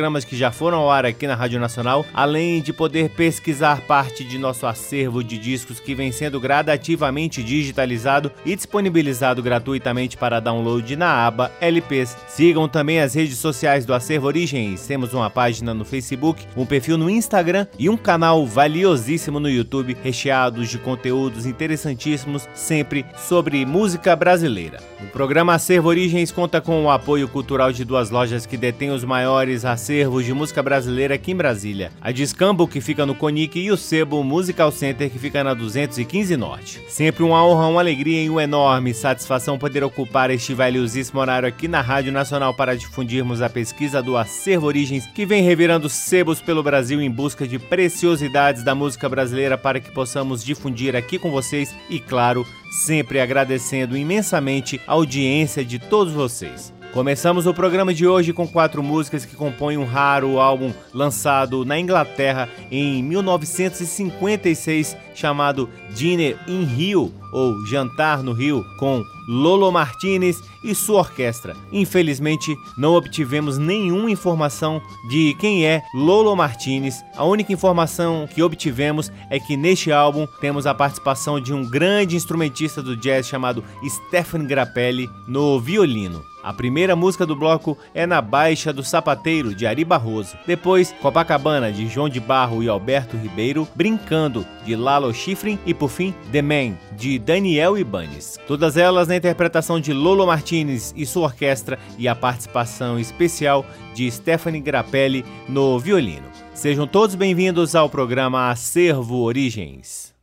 programas que já foram ao ar aqui na Rádio Nacional, além de poder pesquisar parte de nosso acervo de discos que vem sendo gradativamente digitalizado e disponibilizado gratuitamente para download na aba LPs. Sigam também as redes sociais do Acervo Origens. Temos uma página no Facebook, um perfil no Instagram e um canal valiosíssimo no YouTube, recheados de conteúdos interessantíssimos, sempre sobre música brasileira. O programa Acervo Origens conta com o apoio cultural de duas lojas que detêm os maiores acervos de música brasileira aqui em Brasília. A Discambo, que fica no Conic, e o Sebo Musical Center, que fica na 215 Norte. Sempre uma honra, uma alegria e uma enorme satisfação poder ocupar este valiosíssimo horário aqui na Rádio Nacional para difundirmos a pesquisa do Acervo Origens, que vem revirando sebos pelo Brasil em busca de preciosidades da música brasileira para que possamos difundir aqui com vocês e, claro, sempre agradecendo imensamente a audiência de todos vocês. Começamos o programa de hoje com quatro músicas que compõem um raro álbum lançado na Inglaterra em 1956 chamado Dinner in Rio ou Jantar no Rio com Lolo Martinez e sua orquestra. Infelizmente, não obtivemos nenhuma informação de quem é Lolo Martinez. A única informação que obtivemos é que neste álbum temos a participação de um grande instrumentista do jazz chamado Stephen Grappelli no violino. A primeira música do bloco é Na Baixa do Sapateiro, de Ari Barroso. Depois, Copacabana, de João de Barro e Alberto Ribeiro. Brincando, de Lalo Schifrin. E por fim, The Man, de Daniel Ibanez. Todas elas na interpretação de Lolo Martinez e sua orquestra e a participação especial de Stephanie Grappelli no violino. Sejam todos bem-vindos ao programa Acervo Origens.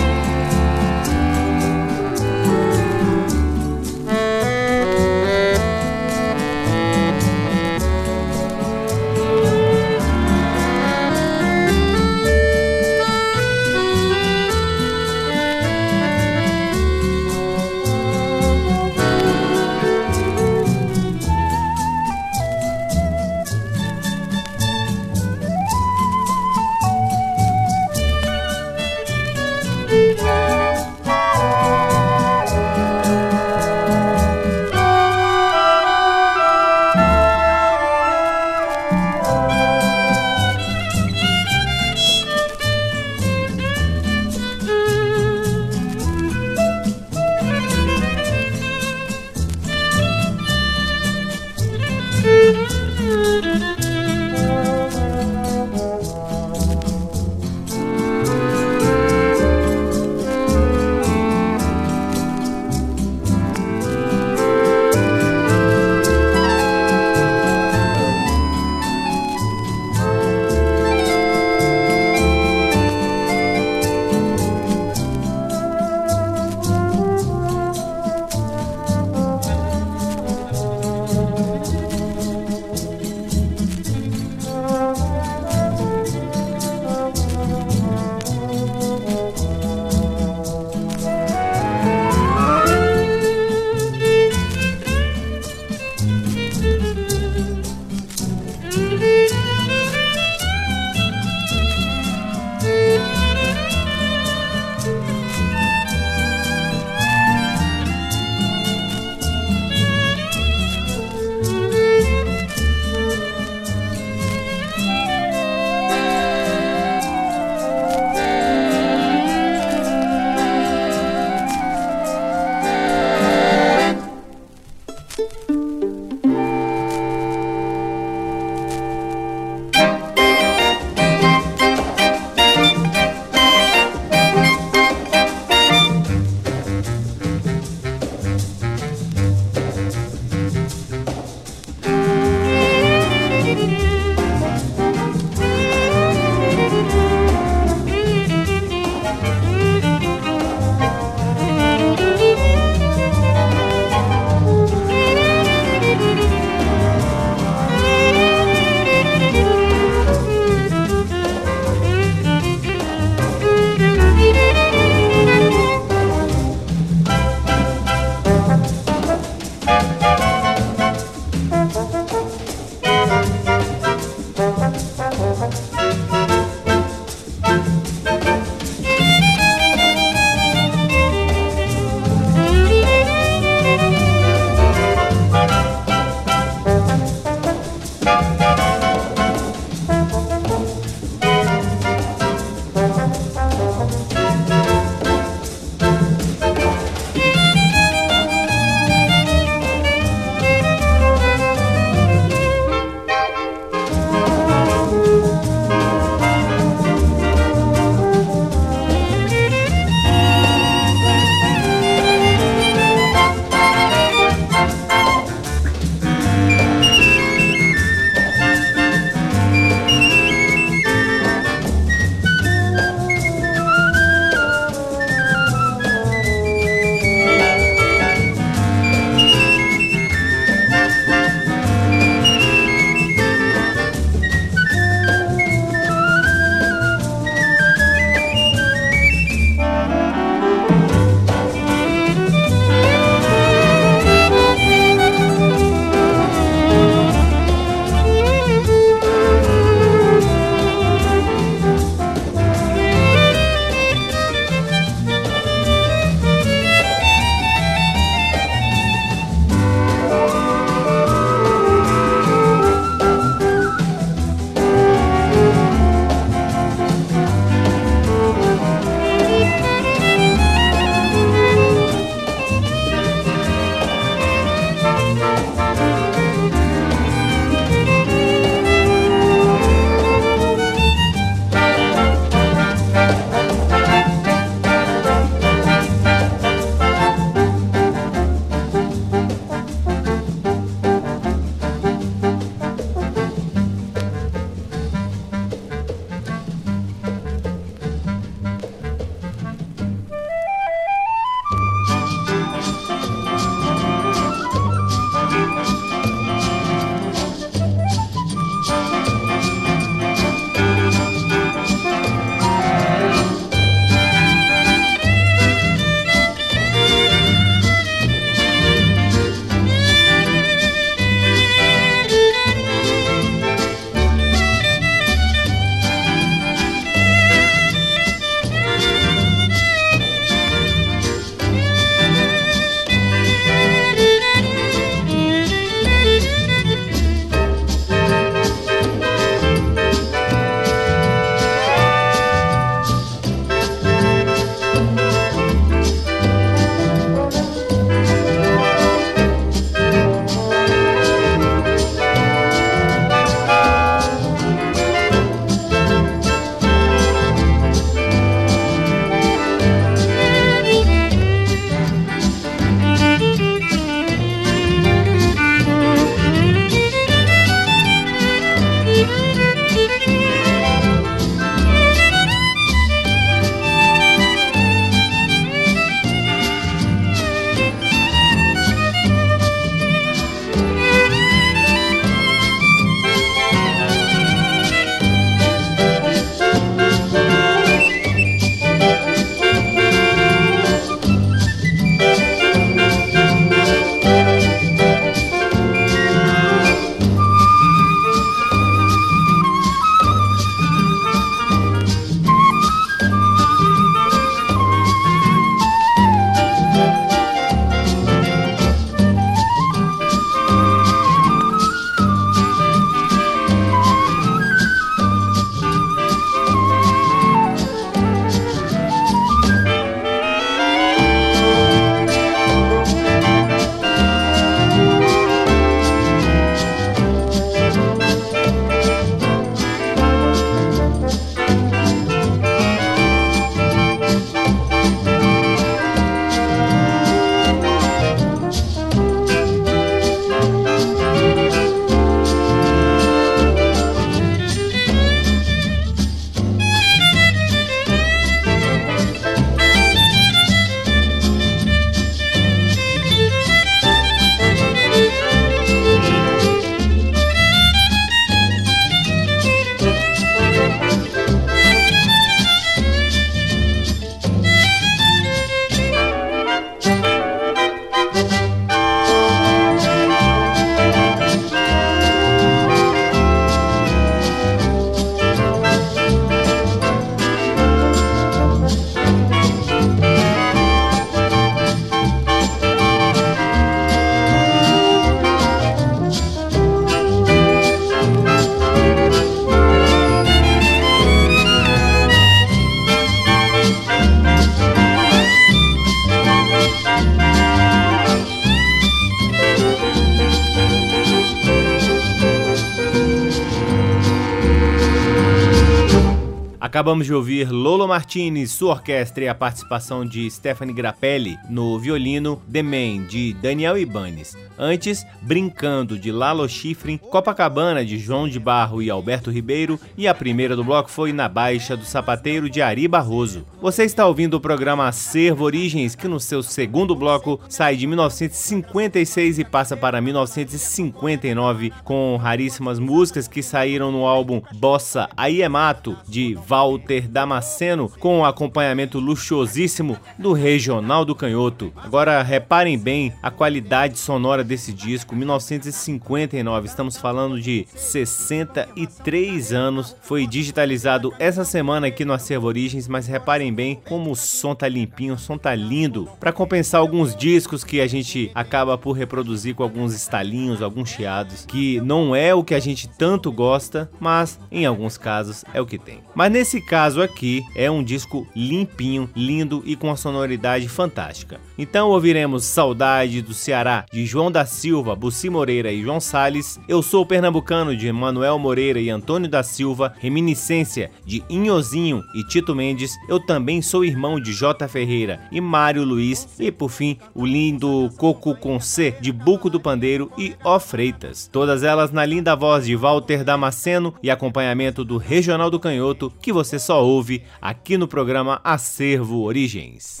Acabamos de ouvir Lolo Martinez, sua orquestra e a participação de Stephanie Grappelli no violino The Man, de Daniel Ibanez. Antes, Brincando, de Lalo Schifrin, Copacabana, de João de Barro e Alberto Ribeiro, e a primeira do bloco foi Na Baixa do Sapateiro, de Ari Barroso. Você está ouvindo o programa Acervo Origens, que no seu segundo bloco sai de 1956 e passa para 1959, com raríssimas músicas que saíram no álbum Bossa Aiemato, de Walter Damasceno, com o acompanhamento luxuosíssimo do Regional do Canhoto. Agora reparem bem a qualidade sonora desse disco, 1959, estamos falando de 63 anos. Foi digitalizado essa semana aqui no Acervo Origens, mas reparem bem como o som tá limpinho, o som tá lindo. Para compensar alguns discos que a gente acaba por reproduzir com alguns estalinhos, alguns chiados, que não é o que a gente tanto gosta, mas em alguns casos é o que tem. Mas nesse caso aqui é um disco limpinho, lindo e com uma sonoridade fantástica. Então ouviremos Saudade do Ceará de João da Silva, Bussi Moreira e João Sales. Eu sou pernambucano de Manuel Moreira e Antônio da Silva, Reminiscência de Inhozinho e Tito Mendes. Eu também sou irmão de J Ferreira e Mário Luiz e por fim o lindo Coco com C de Buco do Pandeiro e O Freitas. Todas elas na linda voz de Walter Damasceno e acompanhamento do Regional do Canhoto que você só ouve aqui no programa Acervo Origens.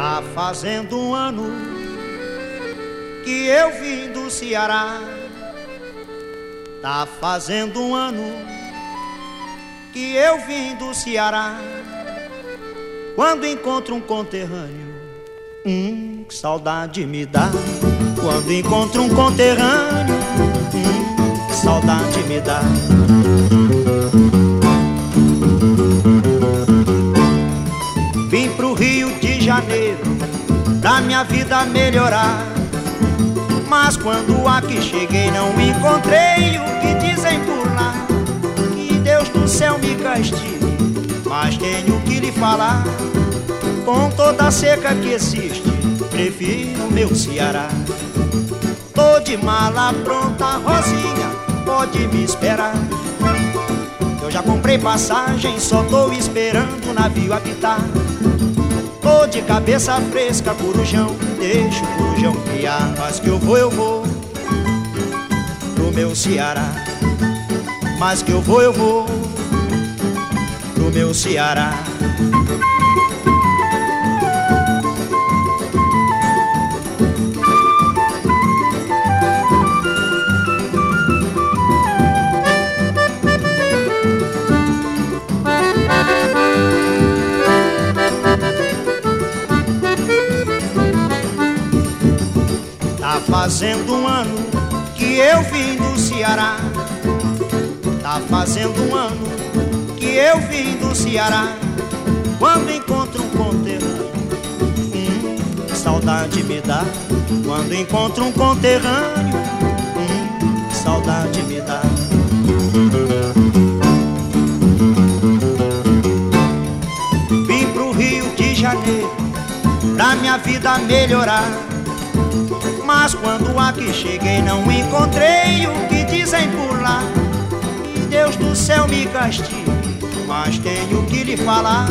Tá fazendo um ano que eu vim do Ceará. Tá fazendo um ano que eu vim do Ceará. Quando encontro um conterrâneo, hum, que saudade me dá. Quando encontro um conterrâneo, hum, que saudade me dá. Pra minha vida melhorar. Mas quando aqui cheguei não encontrei o que dizem por lá. Que Deus do céu me castigue, mas tenho que lhe falar. Com toda a seca que existe, prefiro meu Ceará. Tô de mala pronta, Rosinha, pode me esperar. Eu já comprei passagem, só tô esperando o navio apitar. De cabeça fresca, corujão, deixa o corujão criar. Mas que eu vou, eu vou pro meu Ceará. Mas que eu vou, eu vou pro meu Ceará. Fazendo um ano que eu vim do Ceará. Tá fazendo um ano que eu vim do Ceará. Quando encontro um conterrâneo, hum, saudade me dá. Quando encontro um conterrâneo, hum, saudade me dá. Vim pro Rio de Janeiro pra minha vida melhorar. Mas quando aqui cheguei não encontrei o que dizem por lá. Que Deus do céu me castigue, mas tenho que lhe falar.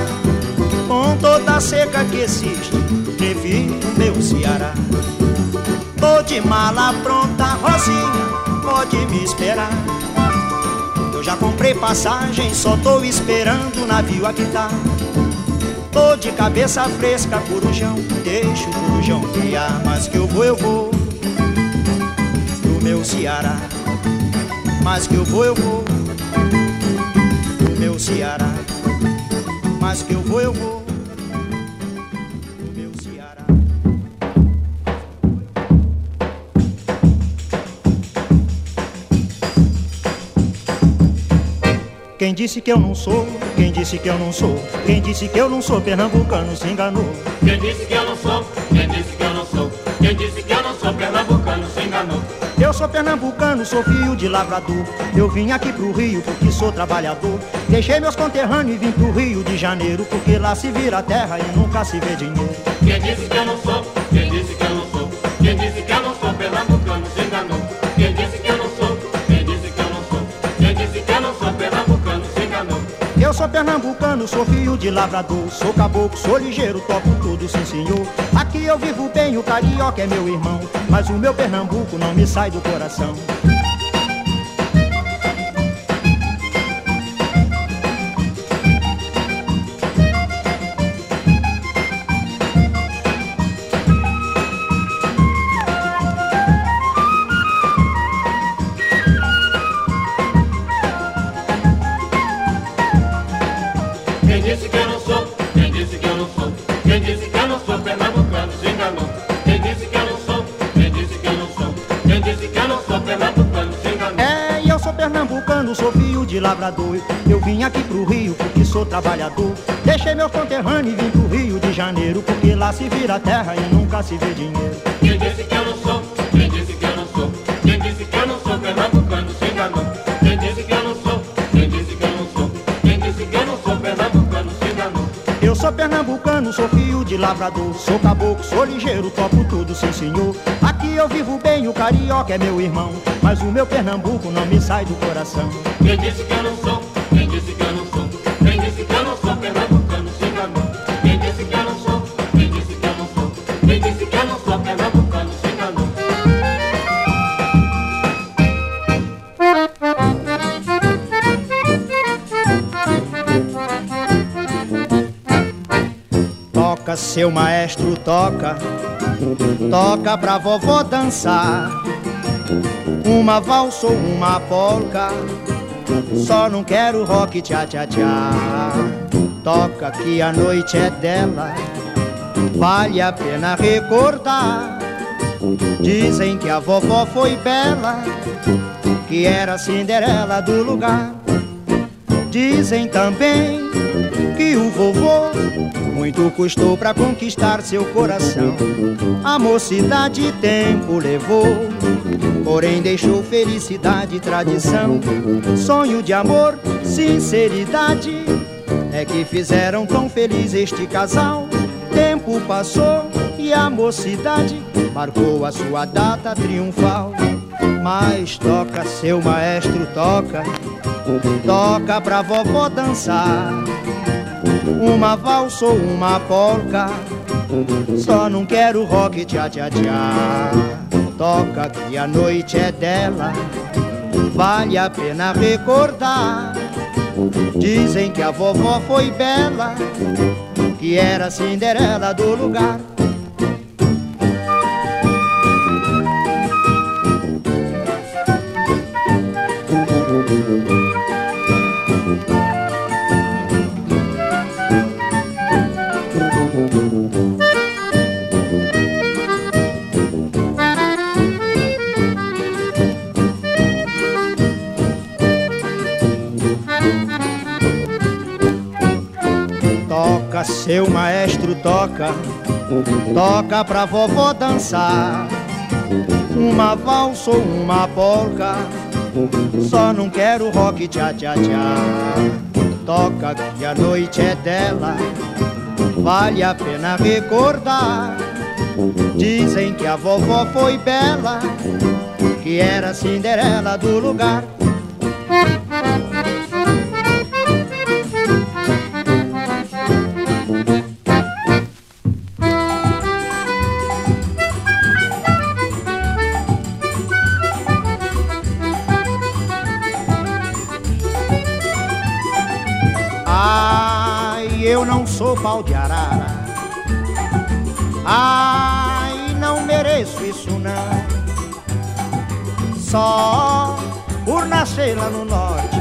Com toda a seca que existe, prefiro meu Ceará. Tô de mala pronta, Rosinha, pode me esperar. Eu já comprei passagem, só tô esperando o navio aqui tá Tô de cabeça fresca, corujão, deixa o corujão criar, mas que eu vou, eu vou pro meu Ceará. Mas que eu vou, eu vou pro meu Ceará. Mas que eu vou, eu vou Quem disse que eu não sou? Quem disse que eu não sou? Quem disse que eu não sou pernambucano se enganou? Quem disse que eu não sou? Quem disse que eu não sou? Quem disse que eu não sou pernambucano se enganou? Eu sou pernambucano, sou filho de lavrador. Eu vim aqui pro Rio porque sou trabalhador. Deixei meus conterrâneos e vim pro Rio de Janeiro porque lá se vira terra e nunca se vê dinheiro. Quem disse que eu não sou? Quem disse que eu não sou? Quem disse que sou pernambucano sou filho de lavrador Sou caboclo, sou ligeiro, toco tudo, sim senhor. Aqui eu vivo bem, o carioca é meu irmão Mas o meu Pernambuco não me sai do coração lavrador. Eu vim aqui pro Rio porque sou trabalhador. Deixei meus conterrâneos e vim pro Rio de Janeiro. Porque lá se vira terra e nunca se vê dinheiro. Quem disse que eu não sou? Pernambucano, sou filho de lavrador. Sou caboclo, sou ligeiro, topo tudo, sim senhor. Aqui eu vivo bem, o carioca é meu irmão. Mas o meu Pernambuco não me sai do coração. Quem disse que eu não sou? Seu maestro, toca. Toca pra vovó dançar uma valsa ou uma polca. Só não quero rock tchá tchá tchá. Toca que a noite é dela, vale a pena recordar. Dizem que a vovó foi bela, que era a Cinderela do lugar. Dizem também que o vovô muito custou para conquistar seu coração. A mocidade tempo levou, porém deixou felicidade e tradição. Sonho de amor, sinceridade, é que fizeram tão feliz este casal. Tempo passou e a mocidade marcou a sua data triunfal. Mas toca, seu maestro, toca Toca pra vovó dançar Uma valsa ou uma polca. Só não quero rock tchá tchá tchá. Toca que a noite é dela. Vale a pena recordar. Dizem que a vovó foi bela Que era a Cinderela do lugar toca, toca pra vovó dançar. Uma valsa ou uma polca, só não quero rock tchá tchá tchá. Toca que a noite é dela, vale a pena recordar. Dizem que a vovó foi bela, que era Cinderela do lugar. Mereço isso não. Só por nascer lá no norte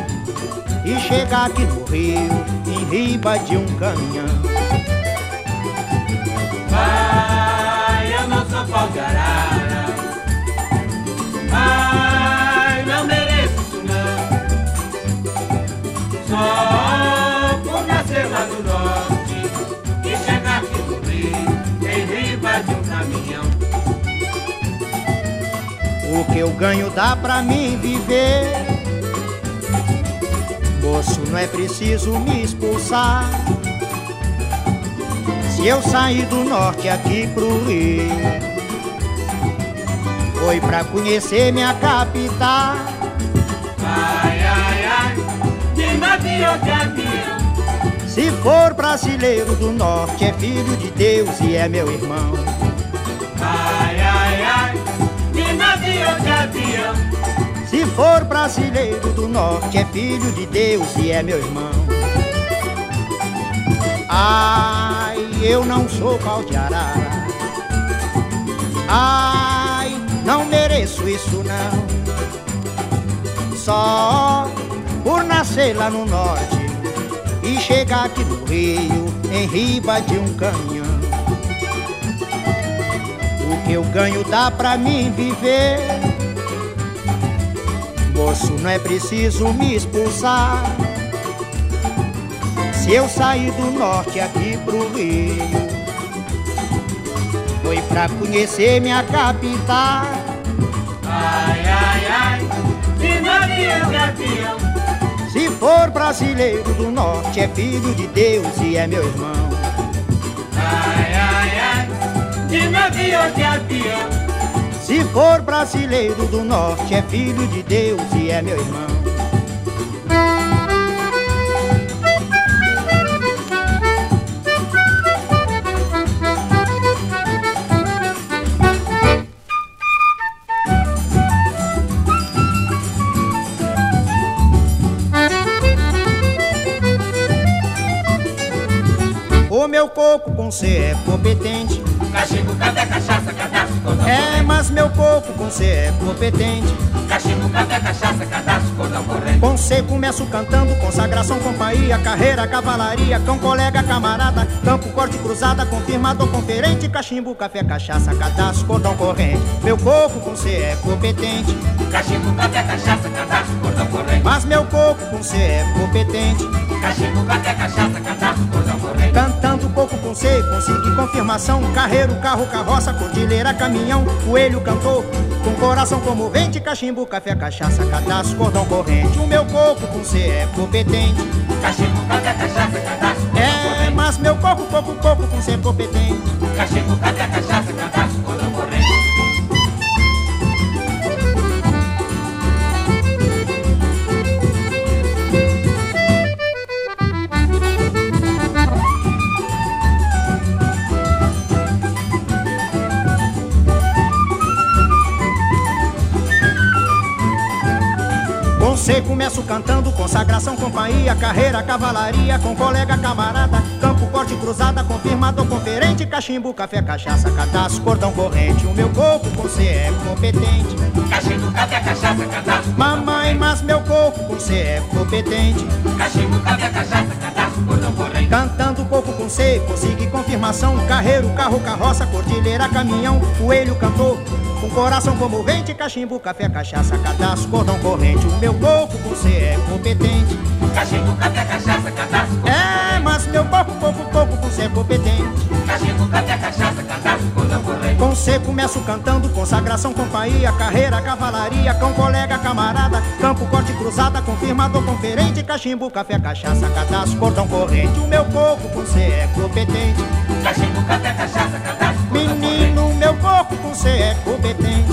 e chegar aqui no Rio em riba de um caminhão. Ai, eu não sou O que eu ganho dá pra mim viver. Moço, não é preciso me expulsar. Se eu sair do norte aqui pro Rio, foi pra conhecer minha capital. Ai, ai, ai, de navio de avião, Se for brasileiro do norte, é filho de Deus e é meu irmão. Se for brasileiro do norte, é filho de Deus e é meu irmão. Ai, eu não sou pau de arara. Ai, não mereço isso não. Só por nascer lá no norte e chegar aqui no Rio em riba de um caminhão. O que eu ganho dá pra mim viver. Moço, não é preciso me expulsar. Se eu sair do norte aqui pro Rio, foi pra conhecer minha capital. Ai, ai, ai, de navio. Se for brasileiro do norte, é filho de Deus e é meu irmão. Ai, ai, ai, de navio de avião. Se for brasileiro do norte, é filho de Deus e é meu irmão. O meu coco com C é competente. Cachimbo, café, cachaça, cadastro, cordão É, mas meu coco com C é competente. Cachimbo, café, cachaça, cadastro, cordão corrente. Com C começo cantando, consagração, companhia, carreira, cavalaria, cão, colega, camarada, campo, corte, cruzada, confirmador, conferente, cachimbo, café, cachaça, cadastro, cordão corrente. Meu coco com C é competente, Cachimbo, café, cachaça, cadastro, cordão corrente. mas meu coco com C é competente. Cachimbo, café, cachaça, cadastro, cordão corrente. Cantando coco com C, consegui confirmação, carreiro, carro, carroça, cordilheira, caminhão, coelho, cantor, com coração comovente, cachimbo, café, cachaça, cadastro, cordão corrente. O meu coco com C é competente. Cachimbo, café, cachaça, cadastro, É, mas meu coco, coco, coco com C é competente. Cachimbo, café, cachaça, Com C começo cantando, consagração, companhia, carreira, cavalaria, com colega, camarada, campo, corte, cruzada, confirmador, conferente, cachimbo, café, cachaça, cadastro, cordão corrente. O meu coco com C é competente. Cachimbo, café, cachaça, cadastro, Mamãe, mas meu coco com C é competente. Cachimbo, café, cachaça, cadastro, cordão corrente. Cantando coco com C, consegui confirmação, carreiro, carro, carroça, cordilheira, caminhão, coelho, cantor. Com coração comovente, cachimbo, café, cachaça, cadastro, cordão corrente. O meu coco com C é competente. Cachimbo, café, cachaça, cadastro, É, mas meu coco, coco, coco com C é competente. Cachimbo, café, cachaça, cadastro, cordão corrente. Com C começo cantando, consagração, companhia, carreira, cavalaria, cão, colega, camarada, campo, corte, cruzada, confirmador, conferente, cachimbo, café, cachaça, cadastro, cordão corrente. O meu coco com C é competente. Cachimbo, café, cachaça, cadastro, cordão corrente. Menino, meu coco com C é competente.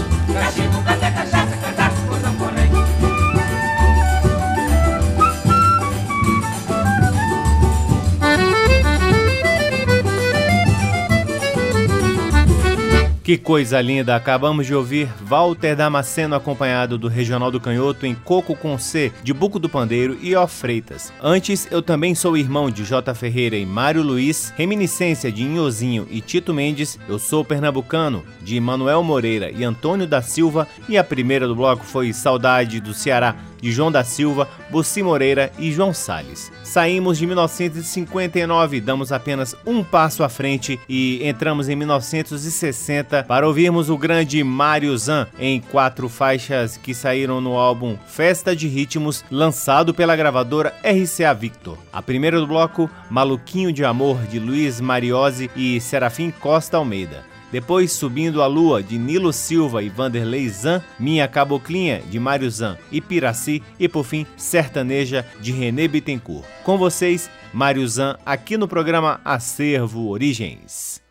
Que coisa linda! Acabamos de ouvir Walter Damasceno acompanhado do Regional do Canhoto em Coco com C, de Buco do Pandeiro e Ó Freitas. Antes, eu também sou irmão de J. Ferreira e Mário Luiz, reminiscência de Inhozinho e Tito Mendes. Eu sou pernambucano, de Manuel Moreira e Antônio da Silva. E a primeira do bloco foi Saudade do Ceará, de João da Silva, Bussi Moreira e João Salles. Saímos de 1959, damos apenas um passo à frente e entramos em 1960 para ouvirmos o grande Mário Zan em quatro faixas que saíram no álbum Festa de Ritmos, lançado pela gravadora RCA Victor. A primeira do bloco, Maluquinho de Amor, de Luiz Mariose e Serafim Costa Almeida. Depois, Subindo a Lua, de Nilo Silva e Vanderlei Zan, Minha Caboclinha, de Mário Zan e Piraci, e por fim, Sertaneja, de René Bittencourt. Com vocês, Mário Zan, aqui no programa Acervo Origens.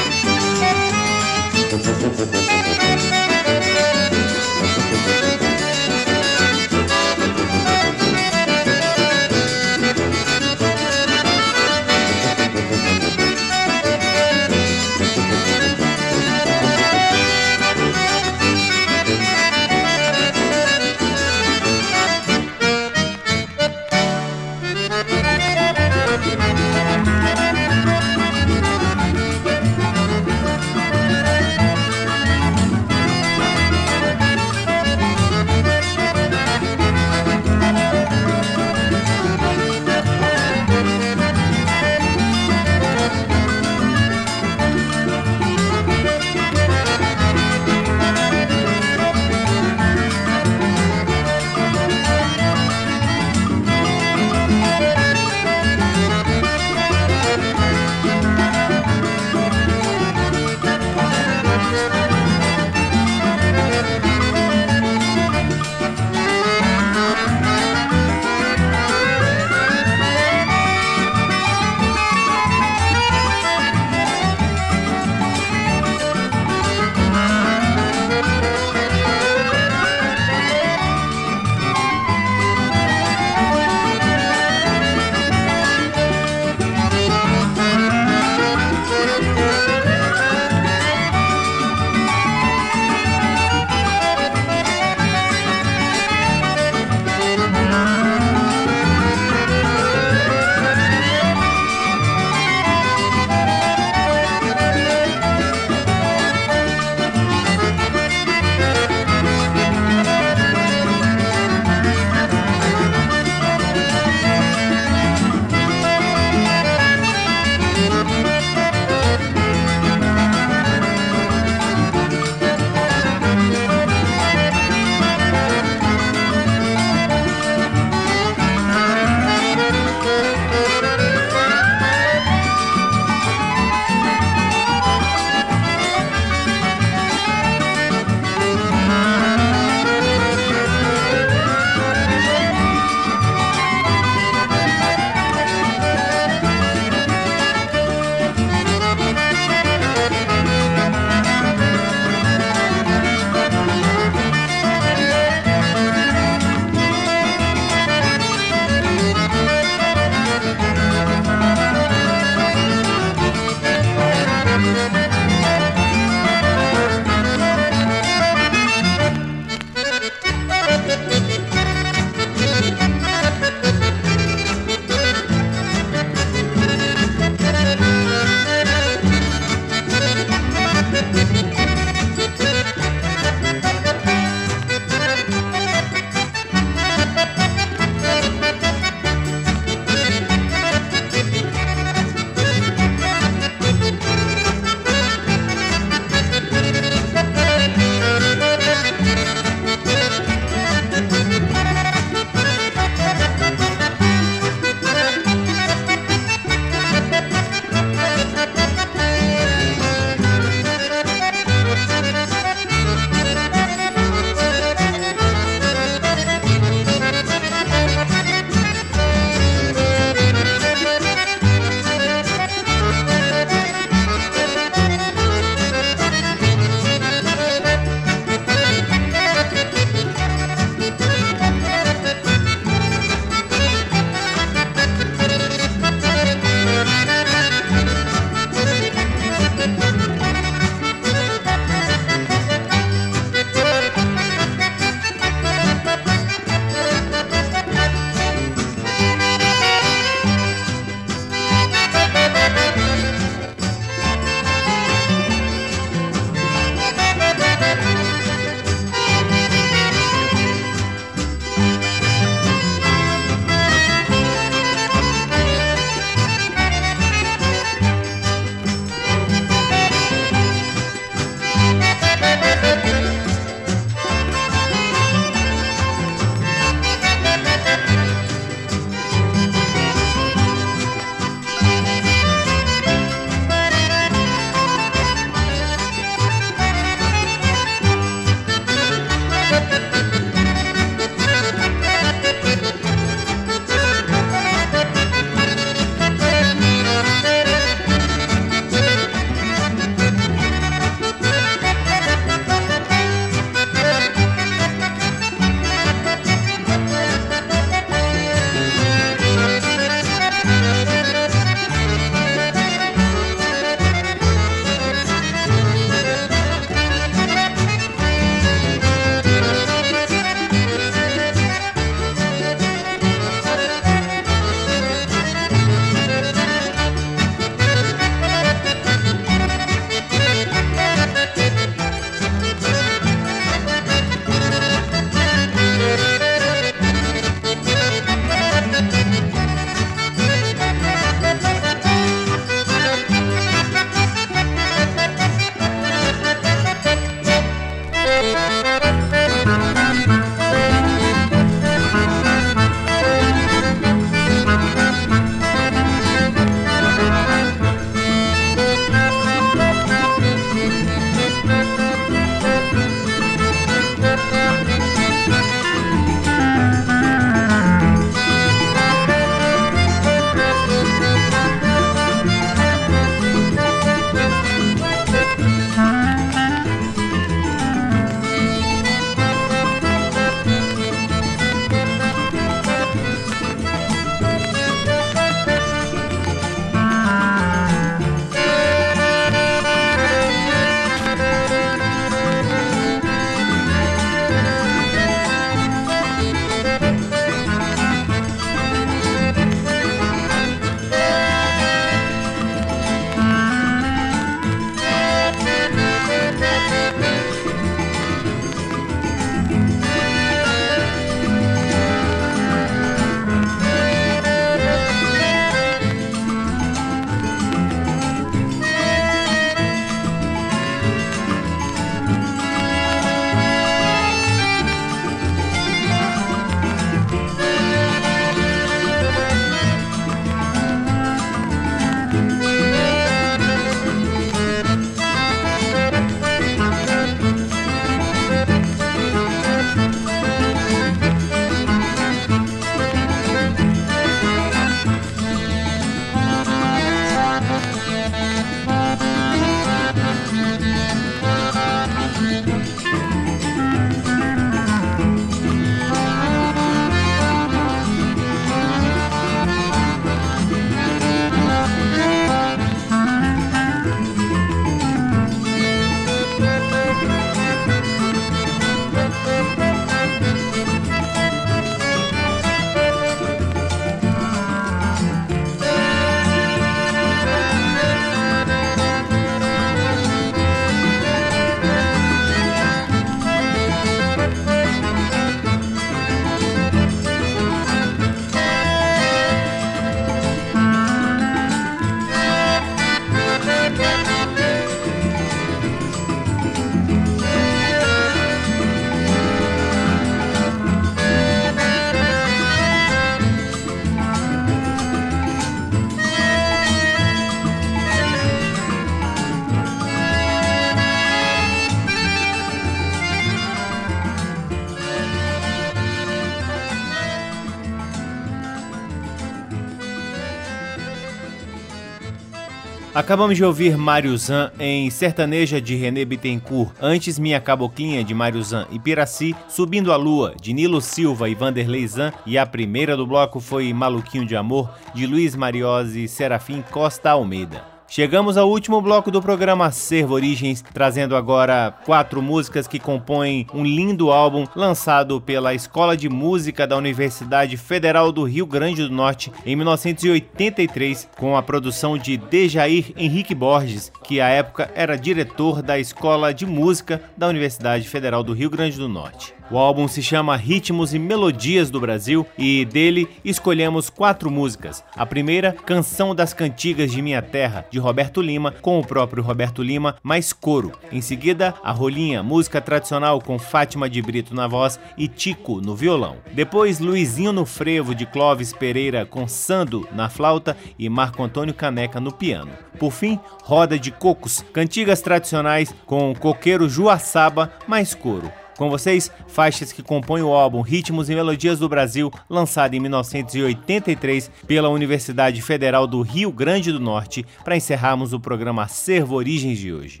Acabamos de ouvir Mário Zan em Sertaneja de René Bittencourt, antes Minha Caboclinha de Mário Zan e Piraci, Subindo a Lua de Nilo Silva e Vanderlei Zan e a primeira do bloco foi Maluquinho de Amor de Luiz Mariose e Serafim Costa Almeida. Chegamos ao último bloco do programa Servo Origens, trazendo agora quatro músicas que compõem um lindo álbum lançado pela Escola de Música da Universidade Federal do Rio Grande do Norte em 1983, com a produção de Dejair Henrique Borges, que à época era diretor da Escola de Música da Universidade Federal do Rio Grande do Norte. O álbum se chama Ritmos e Melodias do Brasil e dele escolhemos quatro músicas. A primeira, Canção das Cantigas de Minha Terra, de Roberto Lima, com o próprio Roberto Lima, mais coro. Em seguida, A Rolinha, música tradicional com Fátima de Brito na voz e Tico no violão. Depois, Luizinho no Frevo, de Clóvis Pereira, com Sando na flauta e Marco Antônio Caneca no piano. Por fim, Roda de Cocos, cantigas tradicionais com Coqueiro Juaçaba, mais coro. Com vocês, faixas que compõem o álbum Ritmos e Melodias do Brasil, lançado em 1983 pela Universidade Federal do Rio Grande do Norte, para encerrarmos o programa Servo Origens de hoje.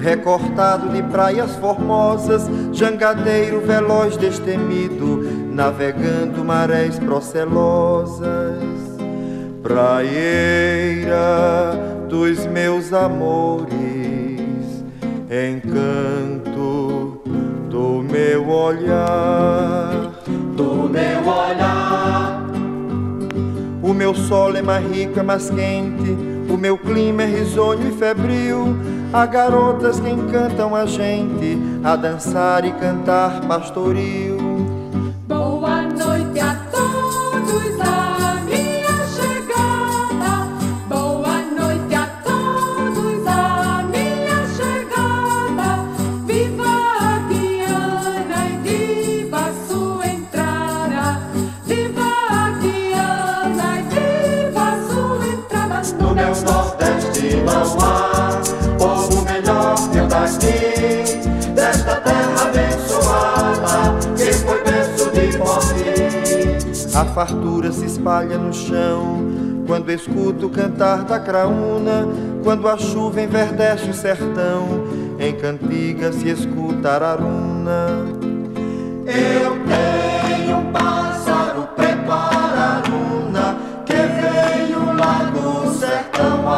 Recortado de praias formosas, jangadeiro veloz destemido, navegando marés procelosas. Praieira dos meus amores, encanto do meu olhar, do meu olhar. O meu sol é mais rico, é mais quente, o meu clima é risonho e febril Há garotas que encantam a gente a dançar e cantar pastoril. Fartura se espalha no chão, quando escuto o cantar da craúna, quando a chuva enverdece o sertão, em cantiga se escuta araruna. Eu tenho um pássaro preto araruna, que veio lá do sertão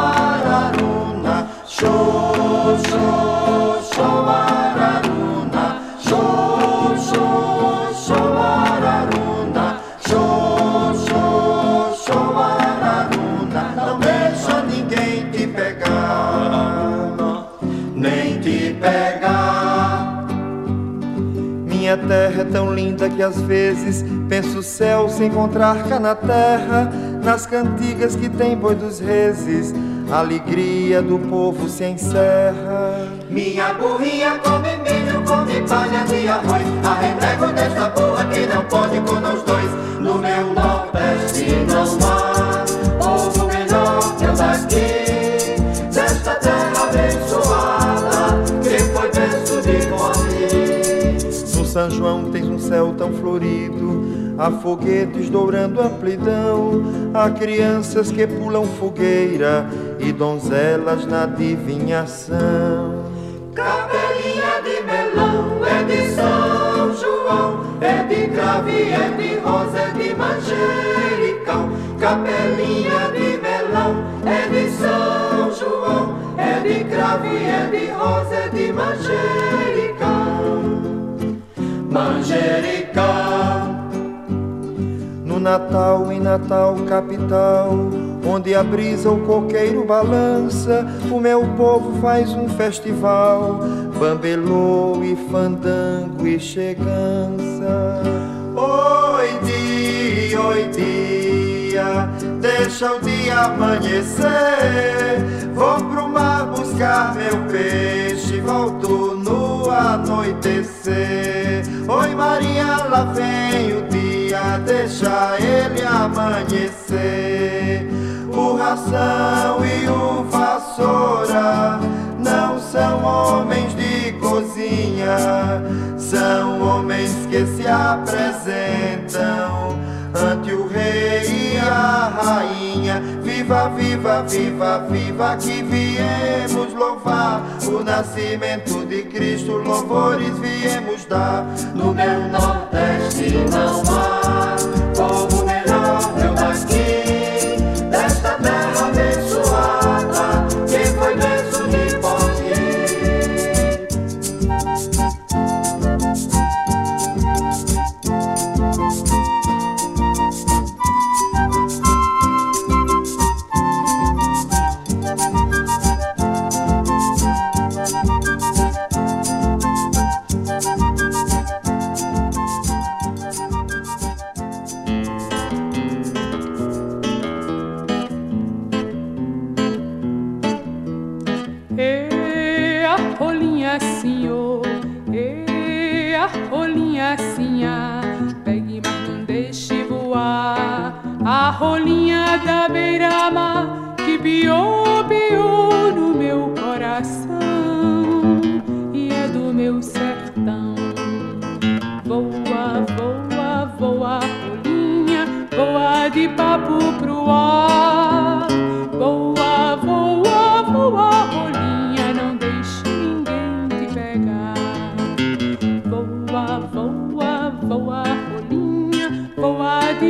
tão linda que às vezes penso o céu se encontrar cá na terra, nas cantigas que tem boi dos reses, a alegria do povo se encerra. Minha burrinha come milho, come palha de arroz, arremego desta burra que não pode com nós dois. No meu Nordeste não há povo melhor que eu daqui, desta terra abençoada, que foi berço de são João tens um céu tão florido, há foguetes dourando amplidão, há crianças que pulam fogueira e donzelas na adivinhação. Capelinha de melão é de São João, é de crave, é de rosa, é de manjericão. Capelinha de melão é de São João, é de crave, é de rosa, é de manjericão manjericão. No Natal, em Natal, capital, onde a brisa o coqueiro balança, o meu povo faz um festival, bambelô e fandango e chegança. Oi dia, oi dia, deixa o dia amanhecer, vou pro mar buscar meu peixe, volto no anoitecer vem o dia, deixa ele amanhecer. O ração e o vassoura não são homens de cozinha, são homens que se apresentam ante o rei e a rainha viva, viva, viva, que viemos louvar o nascimento de Cristo, louvores viemos dar. No meu Nordeste não há como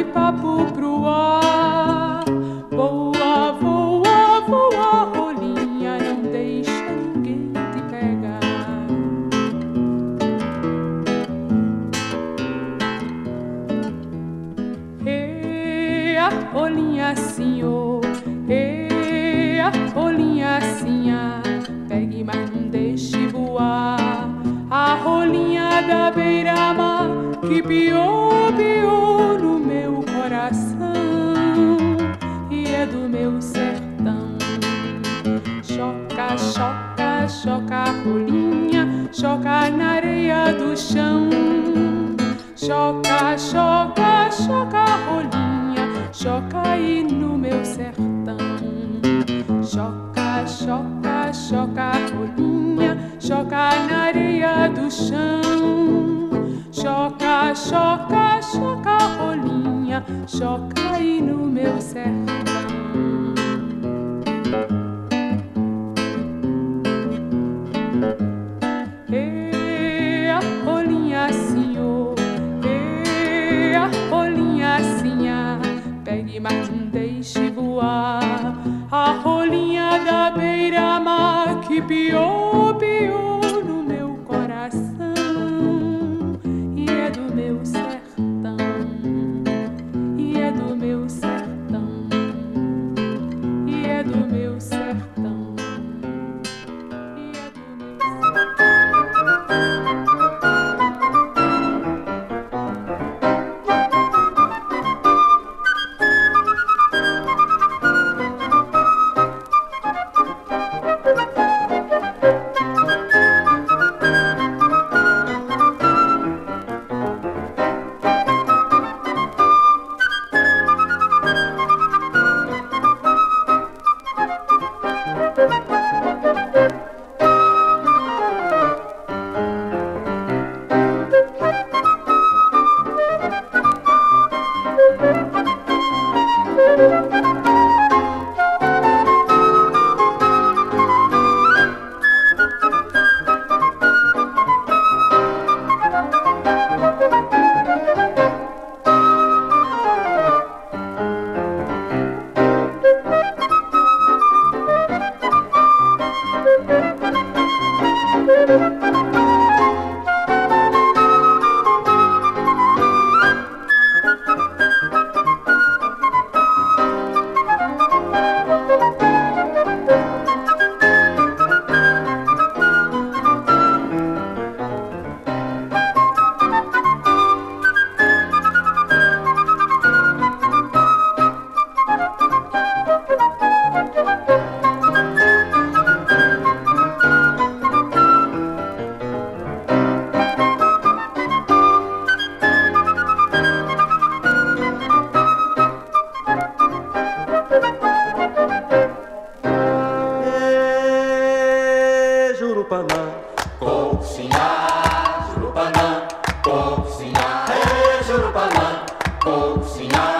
papo pro ar. Oh, oh, ya.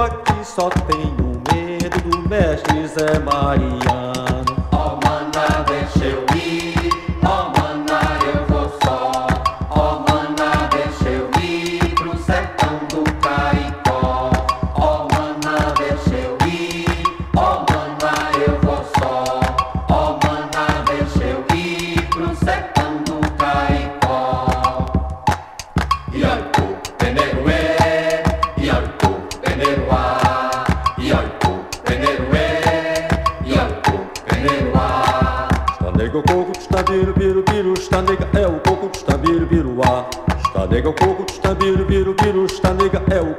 aqui só tenho medo do mestre Zé Maria. é o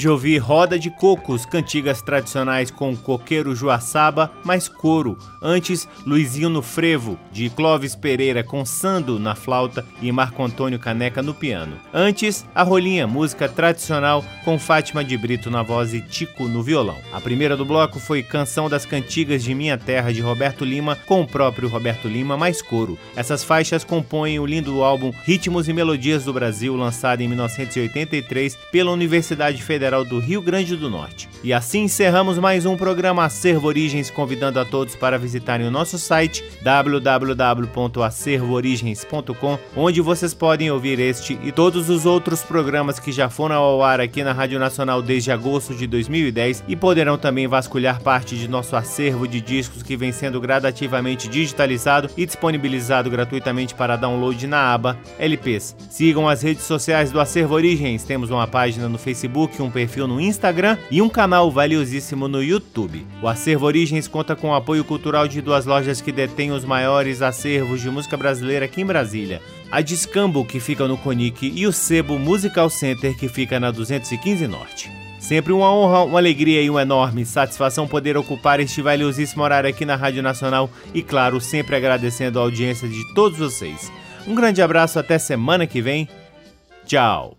Acabamos de ouvir Roda de Cocos, cantigas tradicionais com coqueiro Joaçaba, mais coro. Antes, Luizinho no Frevo, de Clóvis Pereira com Sando na flauta e Marco Antônio Caneca no piano. Antes, A Rolinha, música tradicional com Fátima de Brito na voz e Tico no violão. A primeira do bloco foi Canção das Cantigas de Minha Terra, de Roberto Lima, com o próprio Roberto Lima, mais coro. Essas faixas compõem o lindo álbum Ritmos e Melodias do Brasil, lançado em 1983 pela Universidade Universidade Federal do Rio Grande do Norte. E assim encerramos mais um programa Acervo Origens, convidando a todos para visitarem o nosso site www.acervoorigens.com, onde vocês podem ouvir este e todos os outros programas que já foram ao ar aqui na Rádio Nacional desde agosto de 2010 e poderão também vasculhar parte de nosso acervo de discos que vem sendo gradativamente digitalizado e disponibilizado gratuitamente para download na aba LPs. Sigam as redes sociais do Acervo Origens, temos uma página no Facebook um perfil no Instagram e um canal valiosíssimo no YouTube. O Acervo Origens conta com o apoio cultural de duas lojas que detêm os maiores acervos de música brasileira aqui em Brasília. A Discambo, que fica no Conic, e o Sebo Musical Center, que fica na 215 Norte. Sempre uma honra, uma alegria e uma enorme satisfação poder ocupar este valiosíssimo horário aqui na Rádio Nacional e, claro, sempre agradecendo a audiência de todos vocês. Um grande abraço, até semana que vem. Tchau!